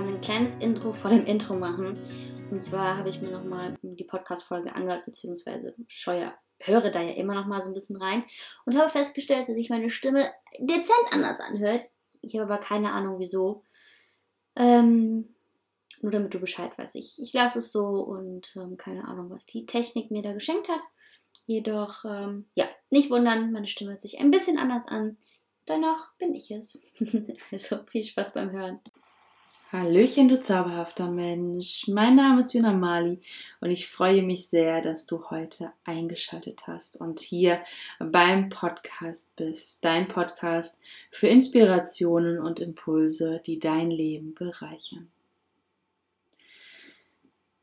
mal ein kleines Intro vor dem Intro machen. Und zwar habe ich mir nochmal die Podcast-Folge angehört, beziehungsweise Scheuer höre da ja immer noch mal so ein bisschen rein und habe festgestellt, dass sich meine Stimme dezent anders anhört. Ich habe aber keine Ahnung wieso. Ähm, nur damit du Bescheid weißt. Ich, ich lasse es so und ähm, keine Ahnung, was die Technik mir da geschenkt hat. Jedoch, ähm, ja, nicht wundern, meine Stimme hört sich ein bisschen anders an. Dennoch bin ich es. also viel Spaß beim Hören. Hallöchen, du zauberhafter Mensch. Mein Name ist Juna Mali und ich freue mich sehr, dass du heute eingeschaltet hast und hier beim Podcast bist. Dein Podcast für Inspirationen und Impulse, die dein Leben bereichern.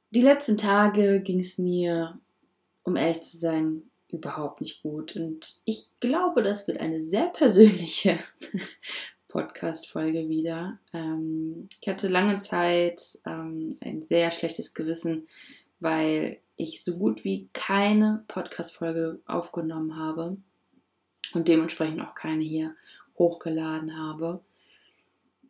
Die letzten Tage ging es mir, um ehrlich zu sein, überhaupt nicht gut. Und ich glaube, das wird eine sehr persönliche Podcast-Folge wieder. Ähm, ich hatte lange Zeit ähm, ein sehr schlechtes Gewissen, weil ich so gut wie keine Podcast-Folge aufgenommen habe und dementsprechend auch keine hier hochgeladen habe.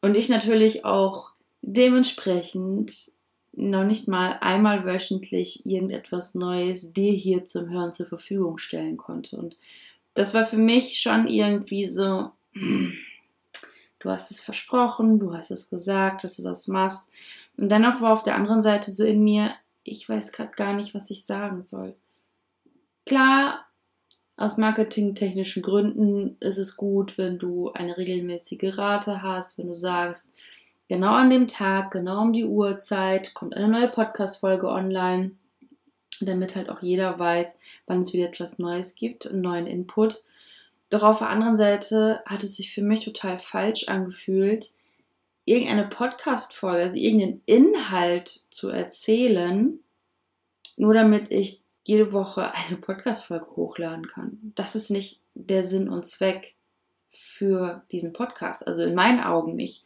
Und ich natürlich auch dementsprechend noch nicht mal einmal wöchentlich irgendetwas Neues dir hier zum Hören zur Verfügung stellen konnte. Und das war für mich schon irgendwie so, du hast es versprochen, du hast es gesagt, dass du das machst. Und dennoch war auf der anderen Seite so in mir, ich weiß gerade gar nicht, was ich sagen soll. Klar, aus marketingtechnischen Gründen ist es gut, wenn du eine regelmäßige Rate hast, wenn du sagst, genau an dem Tag, genau um die Uhrzeit kommt eine neue Podcast-Folge online, damit halt auch jeder weiß, wann es wieder etwas Neues gibt, einen neuen Input. Doch auf der anderen Seite hat es sich für mich total falsch angefühlt, irgendeine Podcast-Folge, also irgendeinen Inhalt zu erzählen, nur damit ich jede Woche eine Podcast-Folge hochladen kann. Das ist nicht der Sinn und Zweck für diesen Podcast. Also in meinen Augen nicht.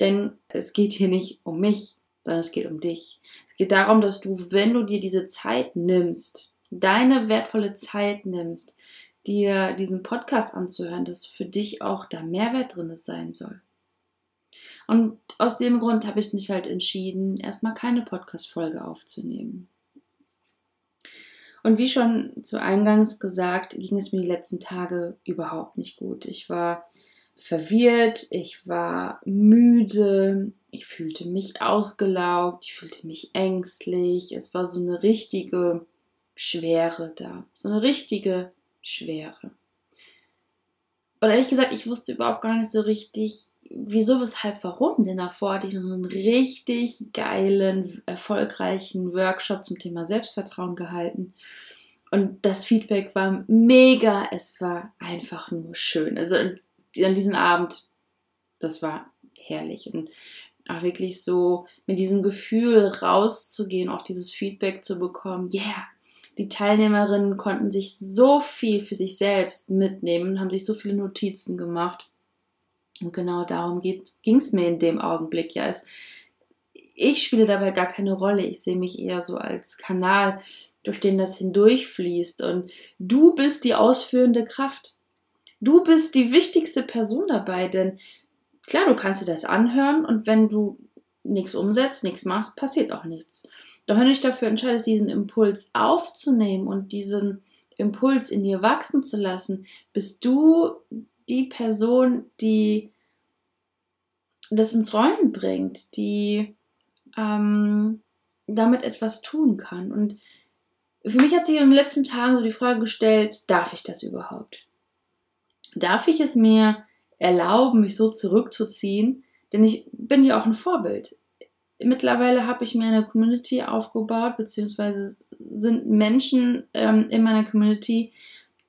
Denn es geht hier nicht um mich, sondern es geht um dich. Es geht darum, dass du, wenn du dir diese Zeit nimmst, deine wertvolle Zeit nimmst, dir diesen Podcast anzuhören, dass für dich auch da Mehrwert drin sein soll. Und aus dem Grund habe ich mich halt entschieden, erstmal keine Podcast-Folge aufzunehmen. Und wie schon zu Eingangs gesagt, ging es mir die letzten Tage überhaupt nicht gut. Ich war verwirrt, ich war müde, ich fühlte mich ausgelaugt, ich fühlte mich ängstlich. Es war so eine richtige Schwere da, so eine richtige Schwere. Und ehrlich gesagt, ich wusste überhaupt gar nicht so richtig, wieso, weshalb, warum. Denn davor hatte ich noch einen richtig geilen, erfolgreichen Workshop zum Thema Selbstvertrauen gehalten. Und das Feedback war mega. Es war einfach nur schön. Also an diesem Abend, das war herrlich. Und auch wirklich so mit diesem Gefühl rauszugehen, auch dieses Feedback zu bekommen. Yeah, die Teilnehmerinnen konnten sich so viel für sich selbst mitnehmen, haben sich so viele Notizen gemacht. Und genau darum ging es mir in dem Augenblick. Ja, es, ich spiele dabei gar keine Rolle. Ich sehe mich eher so als Kanal, durch den das hindurchfließt. Und du bist die ausführende Kraft. Du bist die wichtigste Person dabei, denn klar, du kannst dir das anhören und wenn du nichts umsetzt, nichts machst, passiert auch nichts. Doch wenn du dich dafür entscheidest, diesen Impuls aufzunehmen und diesen Impuls in dir wachsen zu lassen, bist du die Person, die das ins Rollen bringt, die ähm, damit etwas tun kann. Und für mich hat sich in den letzten Tagen so die Frage gestellt, darf ich das überhaupt? Darf ich es mir erlauben, mich so zurückzuziehen? Denn ich bin ja auch ein Vorbild mittlerweile habe ich mir eine Community aufgebaut, beziehungsweise sind Menschen ähm, in meiner Community,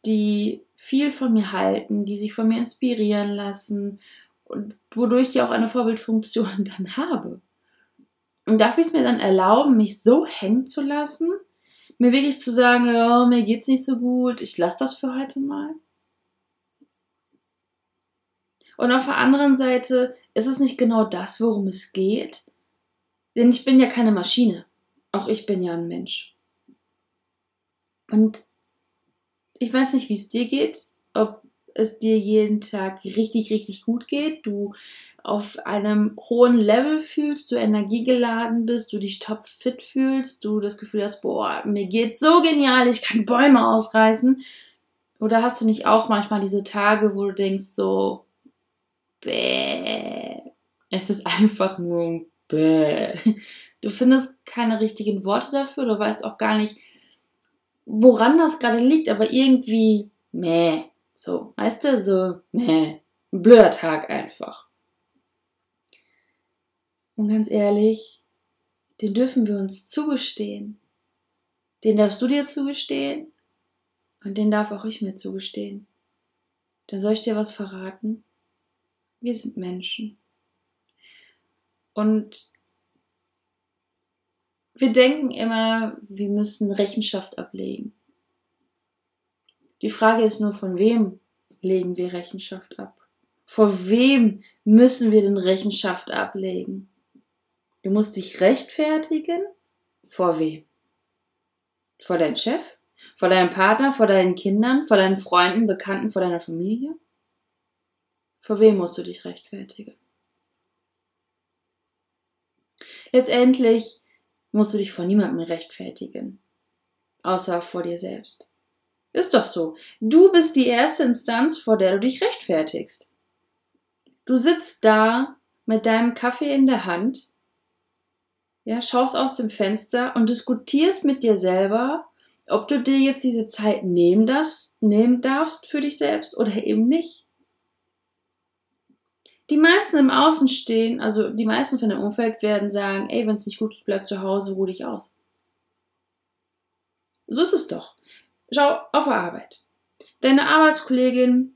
die viel von mir halten, die sich von mir inspirieren lassen und wodurch ich auch eine Vorbildfunktion dann habe. Und darf ich es mir dann erlauben, mich so hängen zu lassen? Mir wirklich zu sagen, oh, mir geht's nicht so gut, ich lasse das für heute mal? Und auf der anderen Seite ist es nicht genau das, worum es geht, denn ich bin ja keine Maschine. Auch ich bin ja ein Mensch. Und ich weiß nicht, wie es dir geht, ob es dir jeden Tag richtig, richtig gut geht, du auf einem hohen Level fühlst, du energiegeladen bist, du dich topfit fühlst, du das Gefühl hast, boah, mir geht's so genial, ich kann Bäume ausreißen. Oder hast du nicht auch manchmal diese Tage, wo du denkst so, bäh, es ist einfach nur bäh. Du findest keine richtigen Worte dafür, du weißt auch gar nicht, woran das gerade liegt, aber irgendwie, meh, so, weißt du, so, meh, ein blöder Tag einfach. Und ganz ehrlich, den dürfen wir uns zugestehen. Den darfst du dir zugestehen und den darf auch ich mir zugestehen. Dann soll ich dir was verraten? Wir sind Menschen. Und wir denken immer, wir müssen Rechenschaft ablegen. Die Frage ist nur, von wem legen wir Rechenschaft ab? Vor wem müssen wir denn Rechenschaft ablegen? Du musst dich rechtfertigen? Vor wem? Vor deinem Chef? Vor deinem Partner? Vor deinen Kindern? Vor deinen Freunden, Bekannten? Vor deiner Familie? Vor wem musst du dich rechtfertigen? Letztendlich musst du dich vor niemandem rechtfertigen, außer vor dir selbst. Ist doch so. Du bist die erste Instanz, vor der du dich rechtfertigst. Du sitzt da mit deinem Kaffee in der Hand, ja, schaust aus dem Fenster und diskutierst mit dir selber, ob du dir jetzt diese Zeit nehmen darfst, nehmen darfst für dich selbst oder eben nicht. Die meisten im Außen stehen, also die meisten von dem Umfeld werden sagen, ey, wenn es nicht gut ist, bleib zu Hause, ruh dich aus. So ist es doch. Schau auf der Arbeit. Deine Arbeitskollegin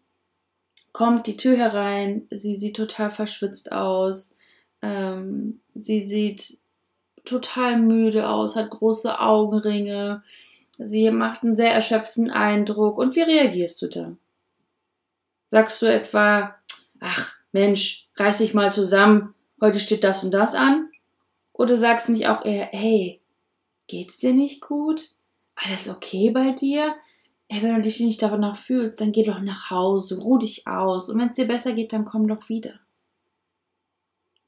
kommt die Tür herein, sie sieht total verschwitzt aus, ähm, sie sieht total müde aus, hat große Augenringe, sie macht einen sehr erschöpften Eindruck. Und wie reagierst du da? Sagst du etwa, ach Mensch, reiß dich mal zusammen, heute steht das und das an? Oder sagst du nicht auch eher, hey, geht's dir nicht gut? Alles okay bei dir? Ey, wenn du dich nicht danach fühlst, dann geh doch nach Hause, ruh dich aus. Und wenn es dir besser geht, dann komm doch wieder.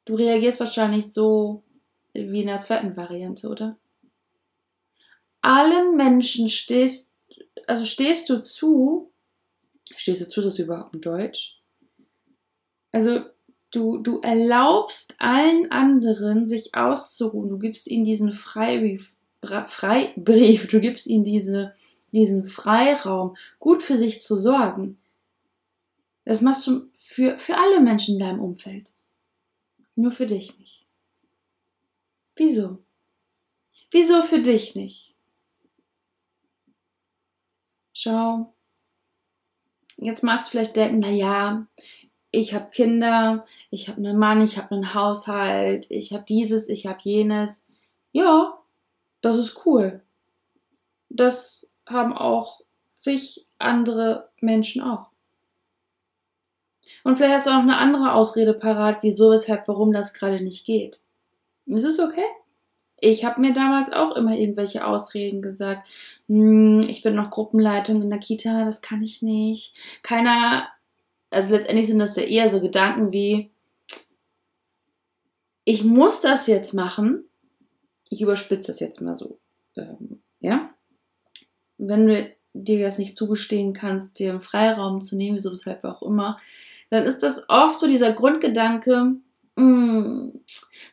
Du reagierst wahrscheinlich so wie in der zweiten Variante, oder? Allen Menschen stehst, also stehst du zu, stehst du zu, das ist überhaupt ein Deutsch? Also du, du erlaubst allen anderen, sich auszuruhen. Du gibst ihnen diesen Freibrief, Freibrief, du gibst ihnen diese, diesen Freiraum, gut für sich zu sorgen. Das machst du für, für alle Menschen in deinem Umfeld. Nur für dich nicht. Wieso? Wieso für dich nicht? Schau, jetzt magst du vielleicht denken, naja, ich habe Kinder, ich habe einen Mann, ich habe einen Haushalt, ich habe dieses, ich habe jenes. Ja, das ist cool. Das haben auch zig andere Menschen auch. Und vielleicht hast du auch noch eine andere Ausrede parat, wieso, weshalb, warum das gerade nicht geht. Ist es okay? Ich habe mir damals auch immer irgendwelche Ausreden gesagt. Hm, ich bin noch Gruppenleitung in der Kita, das kann ich nicht. Keiner, also letztendlich sind das ja eher so Gedanken wie, ich muss das jetzt machen. Ich überspitze das jetzt mal so. Ähm, ja? Wenn du dir das nicht zugestehen kannst, dir einen Freiraum zu nehmen, wieso, weshalb auch immer, dann ist das oft so dieser Grundgedanke, mh, hm,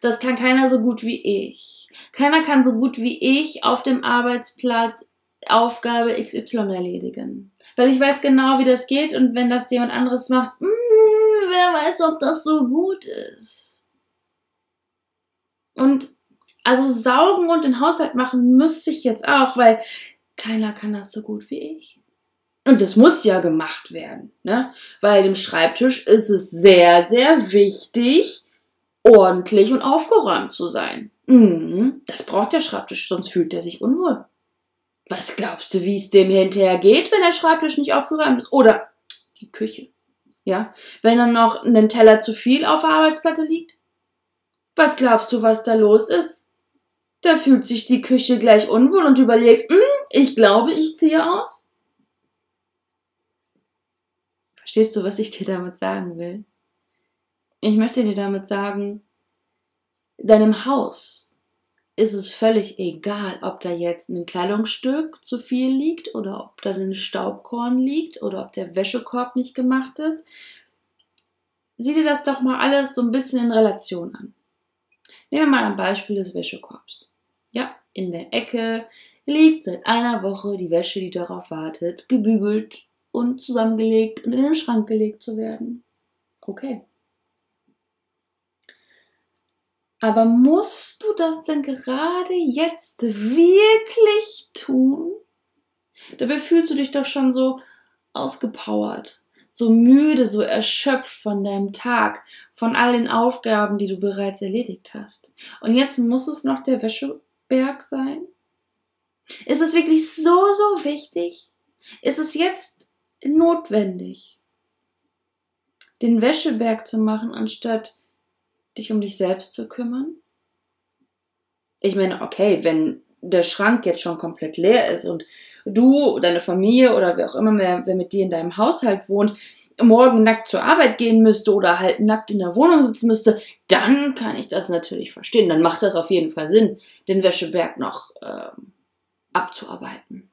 das kann keiner so gut wie ich. Keiner kann so gut wie ich auf dem Arbeitsplatz Aufgabe XY erledigen. Weil ich weiß genau, wie das geht und wenn das jemand anderes macht, mh, hm, wer weiß, ob das so gut ist. Und also saugen und den Haushalt machen müsste ich jetzt auch, weil keiner kann das so gut wie ich. Und das muss ja gemacht werden, ne? Weil im Schreibtisch ist es sehr, sehr wichtig, ordentlich und aufgeräumt zu sein. Mhm, das braucht der Schreibtisch, sonst fühlt er sich unwohl. Was glaubst du, wie es dem hinterher geht, wenn der Schreibtisch nicht aufgeräumt ist? Oder die Küche. Ja, wenn dann noch ein Teller zu viel auf der Arbeitsplatte liegt? Was glaubst du, was da los ist? Da fühlt sich die Küche gleich unwohl und überlegt, hm, ich glaube, ich ziehe aus. Verstehst du, was ich dir damit sagen will? Ich möchte dir damit sagen, deinem Haus ist es völlig egal, ob da jetzt ein Kleidungsstück zu viel liegt oder ob da ein Staubkorn liegt oder ob der Wäschekorb nicht gemacht ist. Sieh dir das doch mal alles so ein bisschen in Relation an. Nehmen wir mal ein Beispiel des Wäschekorbs. Ja, in der Ecke liegt seit einer Woche die Wäsche, die darauf wartet, gebügelt und zusammengelegt und in den Schrank gelegt zu werden. Okay. Aber musst du das denn gerade jetzt wirklich tun? Dabei fühlst du dich doch schon so ausgepowert, so müde, so erschöpft von deinem Tag, von all den Aufgaben, die du bereits erledigt hast. Und jetzt muss es noch der Wäscheberg sein? Ist es wirklich so, so wichtig? Ist es jetzt notwendig, den Wäscheberg zu machen, anstatt dich um dich selbst zu kümmern? Ich meine, okay, wenn der Schrank jetzt schon komplett leer ist und du, deine Familie oder wer auch immer, wer, wer mit dir in deinem Haushalt wohnt, morgen nackt zur Arbeit gehen müsste oder halt nackt in der Wohnung sitzen müsste, dann kann ich das natürlich verstehen. Dann macht das auf jeden Fall Sinn, den Wäscheberg noch äh, abzuarbeiten.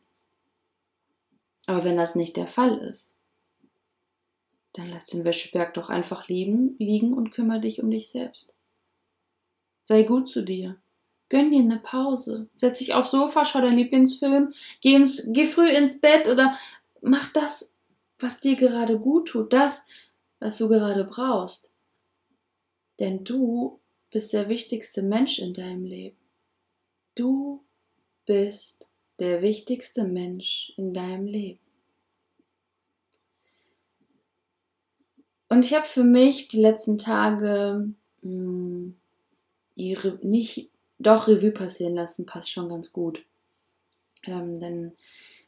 Aber wenn das nicht der Fall ist, dann lass den Wäscheberg doch einfach liegen, liegen und kümmere dich um dich selbst. Sei gut zu dir. Gönn dir eine Pause. Setz dich aufs Sofa, schau deinen Lieblingsfilm, geh, ins, geh früh ins Bett oder mach das, was dir gerade gut tut, das, was du gerade brauchst. Denn du bist der wichtigste Mensch in deinem Leben. Du bist der wichtigste Mensch in deinem Leben. Und ich habe für mich die letzten Tage mh, hm, die nicht doch Revue passieren lassen, passt schon ganz gut. Ähm, denn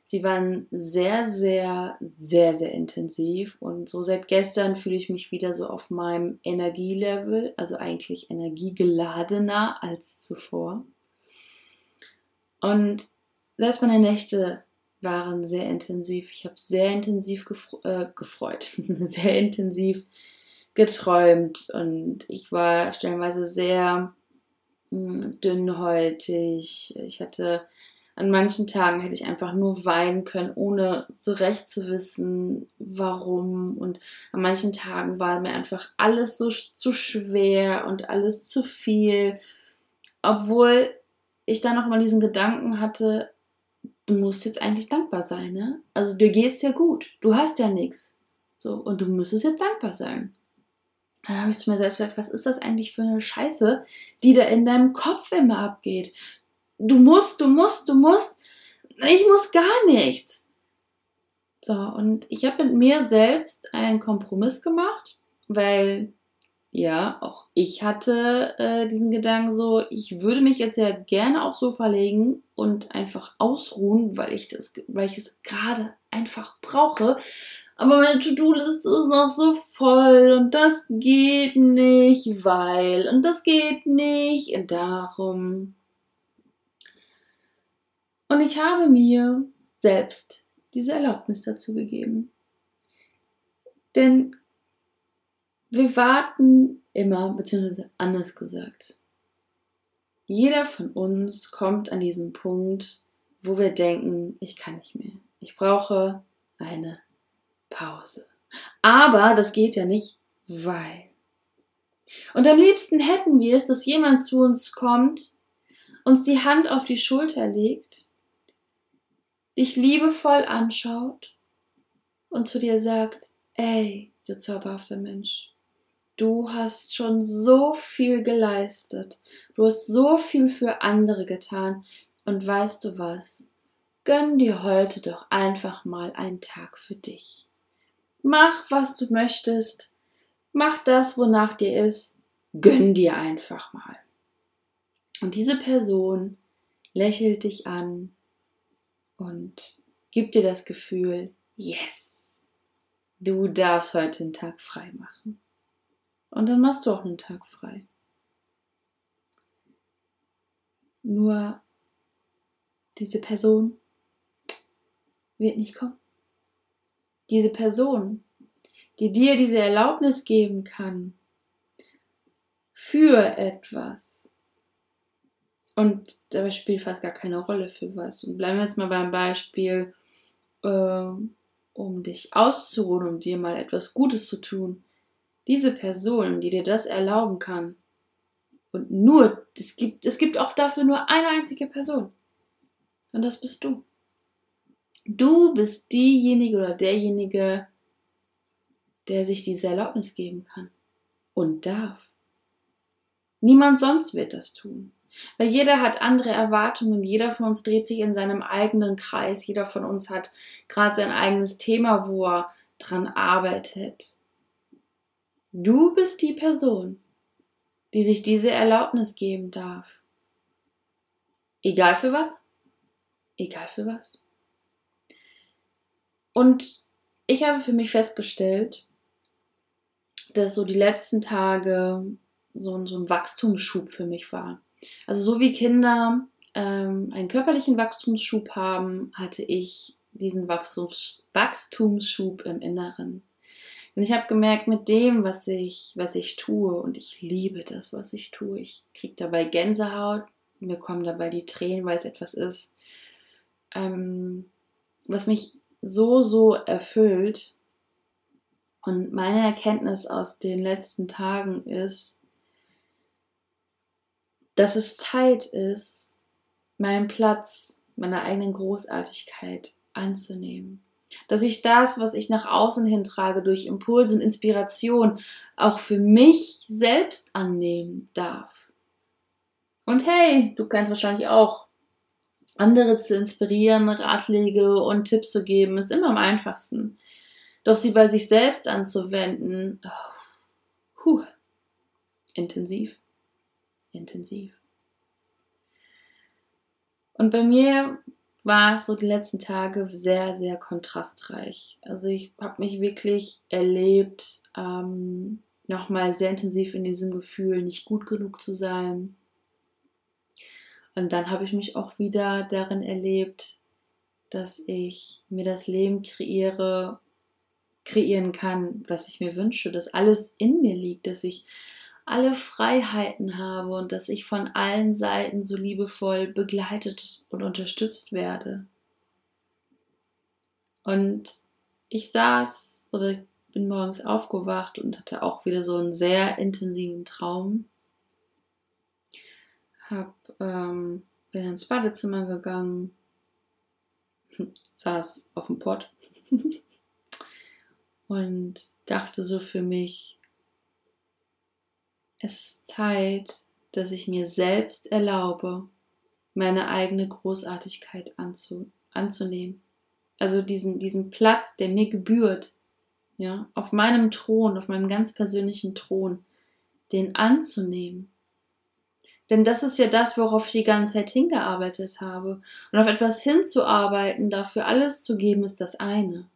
sie waren sehr, sehr, sehr, sehr intensiv und so seit gestern fühle ich mich wieder so auf meinem Energielevel, also eigentlich energiegeladener als zuvor. Und selbst meine Nächte waren sehr intensiv. Ich habe sehr intensiv gefre äh, gefreut, sehr intensiv geträumt und ich war stellenweise sehr mh, hm, dünnhäutig. Ich hatte an manchen Tagen hätte ich einfach nur weinen können, ohne so recht zu wissen, warum. Und an manchen Tagen war mir einfach alles so zu schwer und alles zu viel. Obwohl ich dann noch mal diesen Gedanken hatte, du musst jetzt eigentlich dankbar sein, ne? Also dir geht's ja gut. Du hast ja nichts. So, und du müsstest jetzt dankbar sein. Dann habe ich zu mir selbst gedacht, was ist das eigentlich für eine Scheiße, die da in deinem Kopf immer abgeht? Du musst, du musst, du musst. Ich muss gar nichts. So, und ich habe mit mir selbst einen Kompromiss gemacht, weil ja, auch ich hatte äh, diesen Gedanken so, ich würde mich jetzt ja gerne aufs Sofa legen und einfach ausruhen, weil ich das, weil ich es gerade einfach brauche. Aber meine To-Do-Liste ist noch so voll und das geht nicht, weil und das geht nicht und darum. Und ich habe mir selbst diese Erlaubnis dazu gegeben. Denn wir warten immer, beziehungsweise anders gesagt. Jeder von uns kommt an diesen Punkt, wo wir denken, ich kann nicht mehr. Ich brauche eine Pause. Aber das geht ja nicht, weil. Und am liebsten hätten wir es, dass jemand zu uns kommt, uns die Hand auf die Schulter legt, dich liebevoll anschaut und zu dir sagt, ey, du zauberhafter Mensch, Du hast schon so viel geleistet. Du hast so viel für andere getan. Und weißt du was? Gönn dir heute doch einfach mal einen Tag für dich. Mach, was du möchtest. Mach das, wonach dir ist. Gönn dir einfach mal. Und diese Person lächelt dich an und gibt dir das Gefühl, yes, du darfst heute einen Tag frei machen. Und dann machst du auch einen Tag frei. Nur diese Person wird nicht kommen. Diese Person die dir diese Erlaubnis geben kann für etwas. Und dabei spielt fast gar keine Rolle für was. Und bleiben wir jetzt mal beim Beispiel, äh, um dich auszuruhen, um dir mal etwas Gutes zu tun. Diese Person, die dir das erlauben kann, und nur, es gibt, es gibt auch dafür nur eine einzige Person. Und das bist du. Du bist diejenige oder derjenige, der sich diese Erlaubnis geben kann und darf. Niemand sonst wird das tun. Weil jeder hat andere Erwartungen, jeder von uns dreht sich in seinem eigenen Kreis, jeder von uns hat gerade sein eigenes Thema, wo er dran arbeitet. Du bist die Person, die sich diese Erlaubnis geben darf. Egal für was? Egal für was. Und ich habe für mich festgestellt, dass so die letzten Tage so, so ein Wachstumsschub für mich war. Also so wie Kinder ähm, einen körperlichen Wachstumsschub haben, hatte ich diesen Wachstums Wachstumsschub im Inneren. Und ich habe gemerkt, mit dem, was ich, was ich tue, und ich liebe das, was ich tue, ich kriege dabei Gänsehaut, mir kommen dabei die Tränen, weil es etwas ist, ähm, was mich so, so erfüllt. Und meine Erkenntnis aus den letzten Tagen ist, dass es Zeit ist, meinen Platz, meiner eigenen Großartigkeit anzunehmen. Dass ich das, was ich nach außen hin trage, durch Impulse und Inspiration auch für mich selbst annehmen darf. Und hey, du kannst wahrscheinlich auch andere zu inspirieren, Ratschläge und Tipps zu geben, ist immer am einfachsten. Doch sie bei sich selbst anzuwenden, oh, puh, intensiv intensiv. Und bei mir war es so die letzten Tage sehr, sehr kontrastreich. Also ich habe mich wirklich erlebt, ähm, nochmal sehr intensiv in diesem Gefühl, nicht gut genug zu sein. Und dann habe ich mich auch wieder darin erlebt, dass ich mir das Leben kreiere, kreieren kann, was ich mir wünsche, dass alles in mir liegt, dass ich alle Freiheiten habe und dass ich von allen Seiten so liebevoll begleitet und unterstützt werde. Und ich saß oder bin morgens aufgewacht und hatte auch wieder so einen sehr intensiven Traum. Hab, ähm, bin ins Badezimmer gegangen, saß auf dem Pott und dachte so für mich, es ist Zeit, dass ich mir selbst erlaube, meine eigene Großartigkeit anzu, anzunehmen. Also diesen, diesen Platz, der mir gebührt, ja, auf meinem Thron, auf meinem ganz persönlichen Thron, den anzunehmen. Denn das ist ja das, worauf ich die ganze Zeit hingearbeitet habe. Und auf etwas hinzuarbeiten, dafür alles zu geben, ist das eine.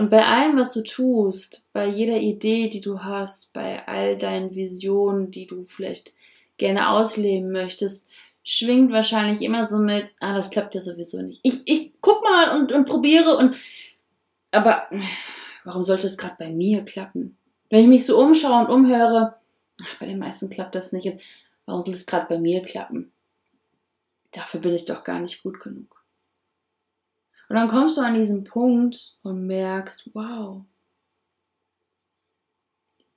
Und bei allem, was du tust, bei jeder Idee, die du hast, bei all deinen Visionen, die du vielleicht gerne ausleben möchtest, schwingt wahrscheinlich immer so mit, ah, das klappt ja sowieso nicht. Ich, ich guck mal und, und probiere und, aber warum sollte es gerade bei mir klappen? Wenn ich mich so umschaue und umhöre, ach, bei den meisten klappt das nicht. Und warum soll es gerade bei mir klappen? Dafür bin ich doch gar nicht gut genug. Und dann kommst du an diesen Punkt und merkst, wow,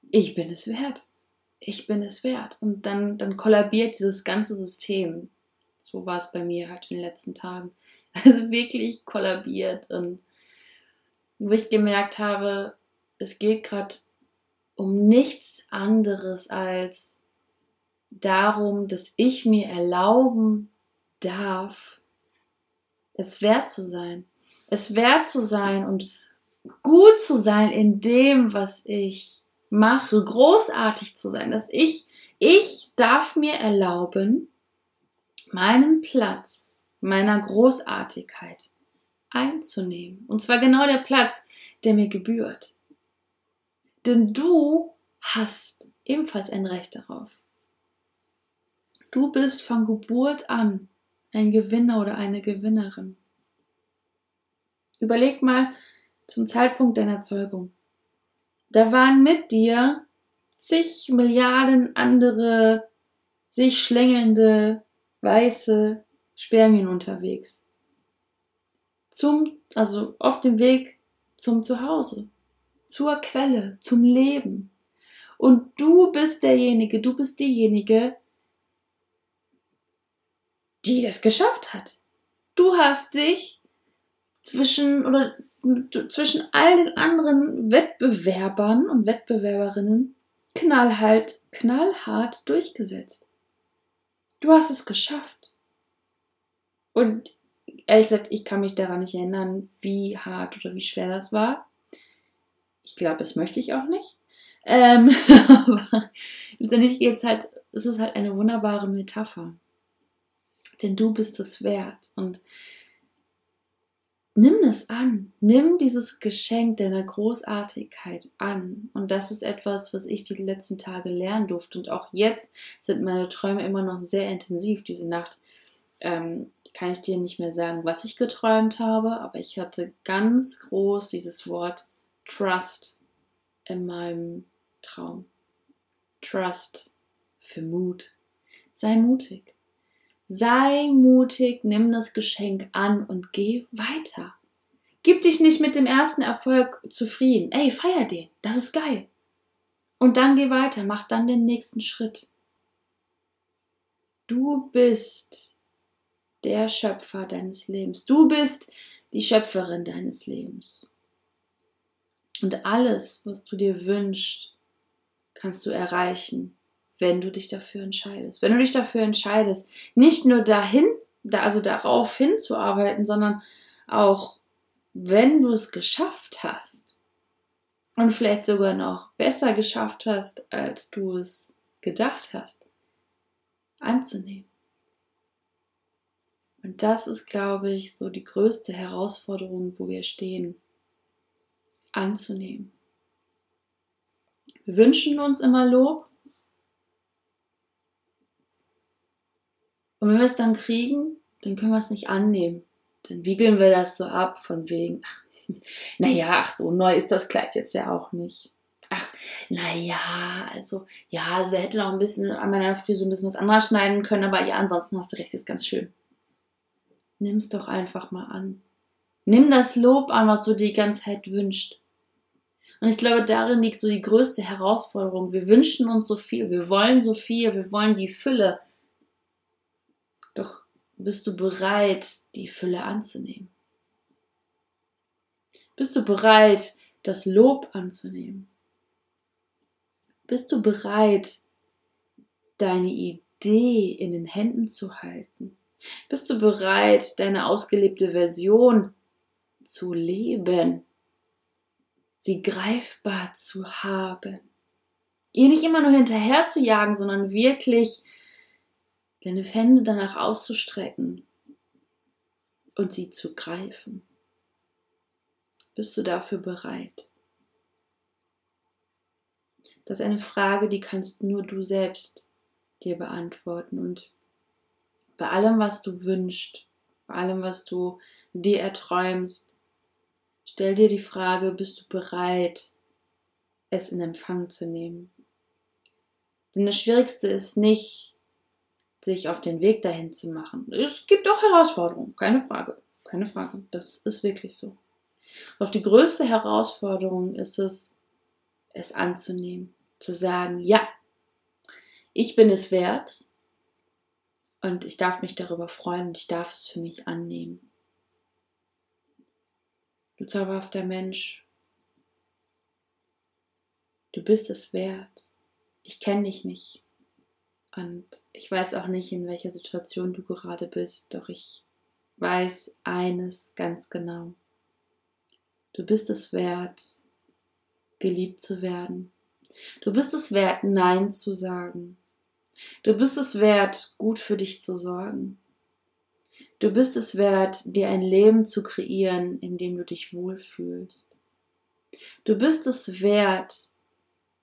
ich bin es wert. Ich bin es wert. Und dann, dann kollabiert dieses ganze System. So war es bei mir halt in den letzten Tagen. Also wirklich kollabiert. Und wo ich gemerkt habe, es geht gerade um nichts anderes als darum, dass ich mir erlauben darf, es wert zu sein. Es wert zu sein und gut zu sein in dem, was ich mache, großartig zu sein, dass ich, ich darf mir erlauben, meinen Platz meiner Großartigkeit einzunehmen. Und zwar genau der Platz, der mir gebührt. Denn du hast ebenfalls ein Recht darauf. Du bist von Geburt an ein Gewinner oder eine Gewinnerin. Überleg mal zum Zeitpunkt deiner Zeugung. Da waren mit dir zig Milliarden andere sich schlängelnde weiße Spermien unterwegs. Zum, also auf dem Weg zum Zuhause, zur Quelle, zum Leben. Und du bist derjenige, du bist diejenige, die das geschafft hat. Du hast dich zwischen oder zwischen all den anderen Wettbewerbern und Wettbewerberinnen knallhart, knallhart durchgesetzt. Du hast es geschafft. Und ehrlich gesagt, ich kann mich daran nicht erinnern, wie hart oder wie schwer das war. Ich glaube, das möchte ich auch nicht. Ähm, aber letztendlich geht's halt, es ist halt eine wunderbare Metapher. Denn du bist es wert. Und nimm es an. Nimm dieses Geschenk deiner Großartigkeit an. Und das ist etwas, was ich die letzten Tage lernen durfte. Und auch jetzt sind meine Träume immer noch sehr intensiv. Diese Nacht ähm, kann ich dir nicht mehr sagen, was ich geträumt habe, aber ich hatte ganz groß dieses Wort Trust in meinem Traum. Trust für Mut. Sei mutig. Sei mutig, nimm das Geschenk an und geh weiter. Gib dich nicht mit dem ersten Erfolg zufrieden. Ey, feier den. Das ist geil. Und dann geh weiter, mach dann den nächsten Schritt. Du bist der Schöpfer deines Lebens. Du bist die Schöpferin deines Lebens. Und alles, was du dir wünschst, kannst du erreichen, wenn du dich dafür entscheidest. Wenn du dich dafür entscheidest, nicht nur dahin, also darauf hinzuarbeiten, sondern auch, wenn du es geschafft hast und vielleicht sogar noch besser geschafft hast, als du es gedacht hast, anzunehmen. Und das ist, glaube ich, so die größte Herausforderung, wo wir stehen, anzunehmen. Wir wünschen uns immer Lob, Und wenn wir es dann kriegen, dann können wir es nicht annehmen. Dann wiegeln wir das so ab von wegen, ach, naja, ach so neu ist das Kleid jetzt ja auch nicht. Ach, naja, also, ja, sie hätte noch ein bisschen an meiner Frisur ein bisschen was anderes schneiden können, aber ja, ansonsten hast du recht, ist ganz schön. Nimm es doch einfach mal an. Nimm das Lob an, was du dir die ganze Zeit wünschst. Und ich glaube, darin liegt so die größte Herausforderung. Wir wünschen uns so viel, wir wollen so viel, wir wollen die Fülle, doch bist du bereit, die Fülle anzunehmen? Bist du bereit, das Lob anzunehmen? Bist du bereit, deine Idee in den Händen zu halten? Bist du bereit, deine ausgelebte Version zu leben? Sie greifbar zu haben? Ihr nicht immer nur hinterher zu jagen, sondern wirklich deine Hände danach auszustrecken und sie zu greifen. Bist du dafür bereit? Das ist eine Frage, die kannst nur du selbst dir beantworten. Und bei allem, was du wünschst, bei allem, was du dir erträumst, stell dir die Frage, bist du bereit, es in Empfang zu nehmen? Denn das Schwierigste ist nicht, sich auf den Weg dahin zu machen. Es gibt auch Herausforderungen, keine Frage. Keine Frage. Das ist wirklich so. Doch die größte Herausforderung ist es, es anzunehmen. Zu sagen, ja, ich bin es wert und ich darf mich darüber freuen und ich darf es für mich annehmen. Du zauberhafter Mensch, du bist es wert. Ich kenne dich nicht. Und ich weiß auch nicht, in welcher Situation du gerade bist, doch ich weiß eines ganz genau. Du bist es wert, geliebt zu werden. Du bist es wert, Nein zu sagen. Du bist es wert, gut für dich zu sorgen. Du bist es wert, dir ein Leben zu kreieren, in dem du dich wohlfühlst. Du bist es wert,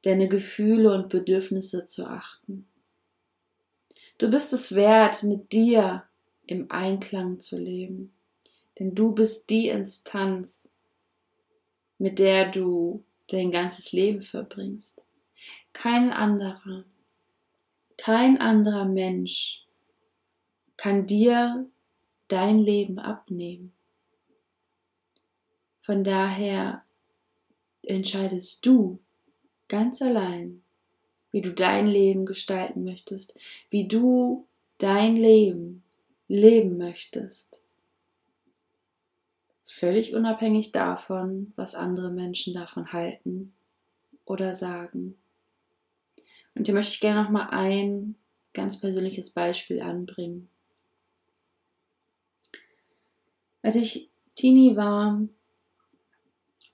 deine Gefühle und Bedürfnisse zu achten. Du bist es wert, mit dir im Einklang zu leben. Denn du bist die Instanz, mit der du dein ganzes Leben verbringst. Kein anderer, kein anderer Mensch kann dir dein Leben abnehmen. Von daher entscheidest du ganz allein, wie du dein Leben gestalten möchtest, wie du dein Leben leben möchtest. Völlig unabhängig davon, was andere Menschen davon halten oder sagen. Und hier möchte ich gerne noch mal ein ganz persönliches Beispiel anbringen. Als ich Teenie war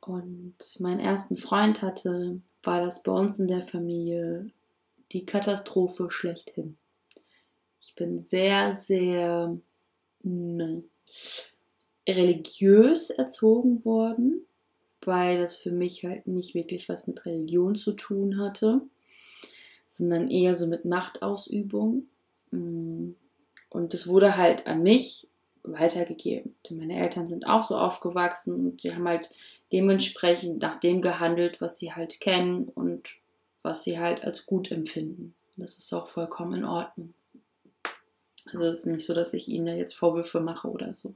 und meinen ersten Freund hatte, war das bei uns in der Familie die Katastrophe schlechthin. Ich bin sehr, sehr ne, religiös erzogen worden, weil das für mich halt nicht wirklich was mit Religion zu tun hatte, sondern eher so mit Machtausübung. Mm. Und das wurde halt an mich weitergegeben. Denn meine Eltern sind auch so aufgewachsen und sie haben halt dementsprechend nach dem gehandelt, was sie halt kennen und was sie halt als gut empfinden. Das ist auch vollkommen in Ordnung. Also es ist nicht so, dass ich ihnen da jetzt Vorwürfe mache oder so.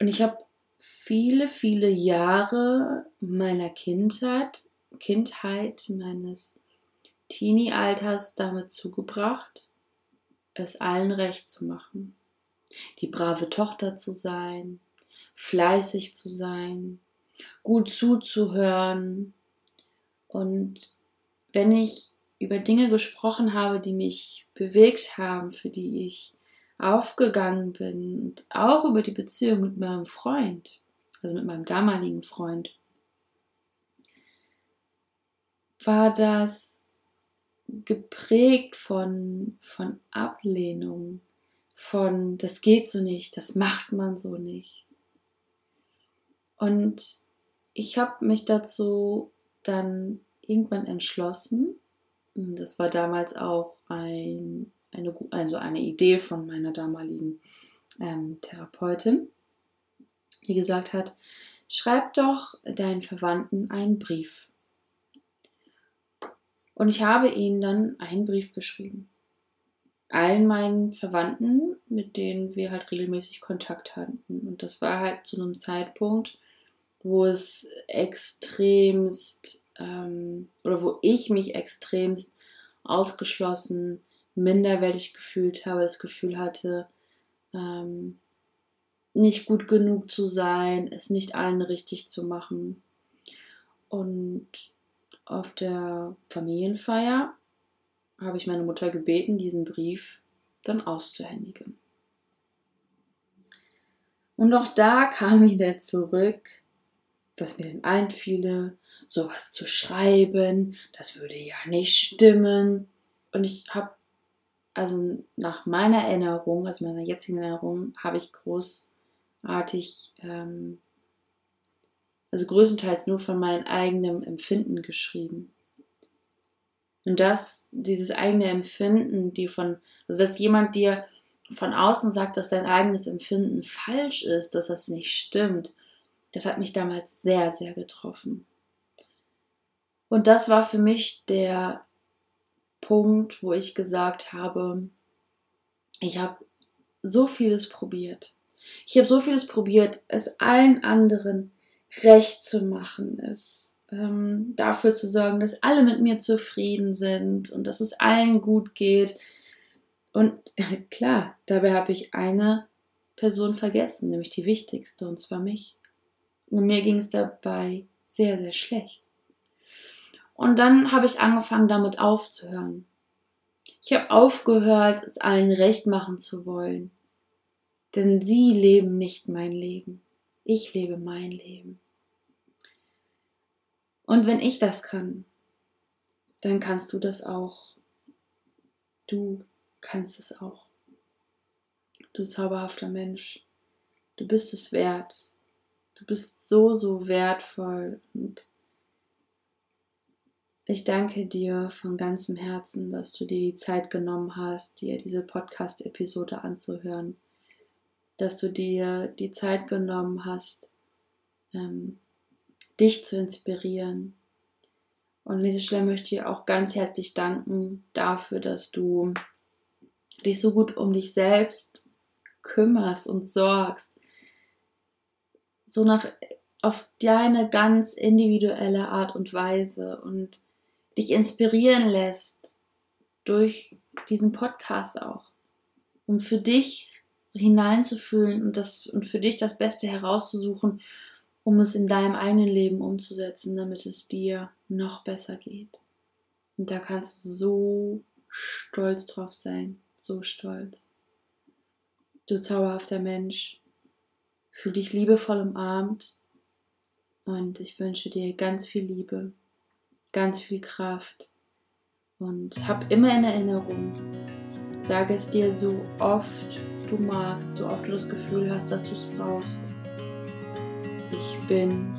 Und ich habe viele, viele Jahre meiner Kindheit, Kindheit meines Teenie-Alters damit zugebracht, es allen recht zu machen. Die brave Tochter zu sein, fleißig zu sein, gut zuzuhören. Und wenn ich über Dinge gesprochen habe, die mich bewegt haben, für die ich aufgegangen bin und auch über die Beziehung mit meinem Freund, also mit meinem damaligen Freund, war das geprägt von, von Ablehnung, von das geht so nicht, das macht man so nicht. Und ich habe mich dazu dann irgendwann entschlossen, das war damals auch ein, eine, also eine Idee von meiner damaligen ähm, Therapeutin, die gesagt hat, schreib doch deinen Verwandten einen Brief. Und ich habe ihnen dann einen Brief geschrieben. Allen meinen Verwandten, mit denen wir halt regelmäßig Kontakt hatten. Und das war halt zu einem Zeitpunkt, wo es extremst ähm, oder wo ich mich extremst ausgeschlossen, minderwertig gefühlt habe, das Gefühl hatte, ähm, nicht gut genug zu sein, es nicht allen richtig zu machen. Und auf der Familienfeier habe ich meine Mutter gebeten, diesen Brief dann auszuhändigen. Und auch da kam wieder zurück, was mir denn einfiele, sowas zu schreiben, das würde ja nicht stimmen. Und ich habe, also nach meiner Erinnerung, also meiner jetzigen Erinnerung, habe ich großartig, ähm, also größtenteils nur von meinem eigenen Empfinden geschrieben. Und das, dieses eigene Empfinden, die von, also dass jemand dir von außen sagt, dass dein eigenes Empfinden falsch ist, dass das nicht stimmt, das hat mich damals sehr, sehr getroffen. Und das war für mich der Punkt, wo ich gesagt habe, ich habe so vieles probiert. Ich habe so vieles probiert, es allen anderen recht zu machen, es ähm, dafür zu sorgen, dass alle mit mir zufrieden sind und dass es allen gut geht. Und klar, dabei habe ich eine Person vergessen, nämlich die wichtigste, und zwar mich. Und mir ging es dabei sehr, sehr schlecht. Und dann habe ich angefangen, damit aufzuhören. Ich habe aufgehört, es allen recht machen zu wollen. Denn sie leben nicht mein Leben. Ich lebe mein Leben. Und wenn ich das kann, dann kannst du das auch. Du kannst es auch. Du zauberhafter Mensch. Du bist es wert, Du bist so, so wertvoll und ich danke dir von ganzem Herzen, dass du dir die Zeit genommen hast, dir diese Podcast-Episode anzuhören, dass du dir die Zeit genommen hast, ähm, dich zu inspirieren. Und dieser Stelle möchte dir auch ganz herzlich danken dafür, dass du dich so gut um dich selbst kümmerst und sorgst. So nach auf deine ganz individuelle Art und Weise und dich inspirieren lässt durch diesen Podcast auch, um für dich hineinzufühlen und, das, und für dich das Beste herauszusuchen, um es in deinem eigenen Leben umzusetzen, damit es dir noch besser geht. Und da kannst du so stolz drauf sein, so stolz. Du zauberhafter Mensch, fühl dich liebevoll umarmt und ich wünsche dir ganz viel Liebe, ganz viel Kraft und hab immer in Erinnerung, sage es dir so oft du magst, so oft du das Gefühl hast, dass du es brauchst. Ich bin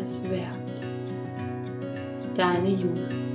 es wert. Deine Jugend.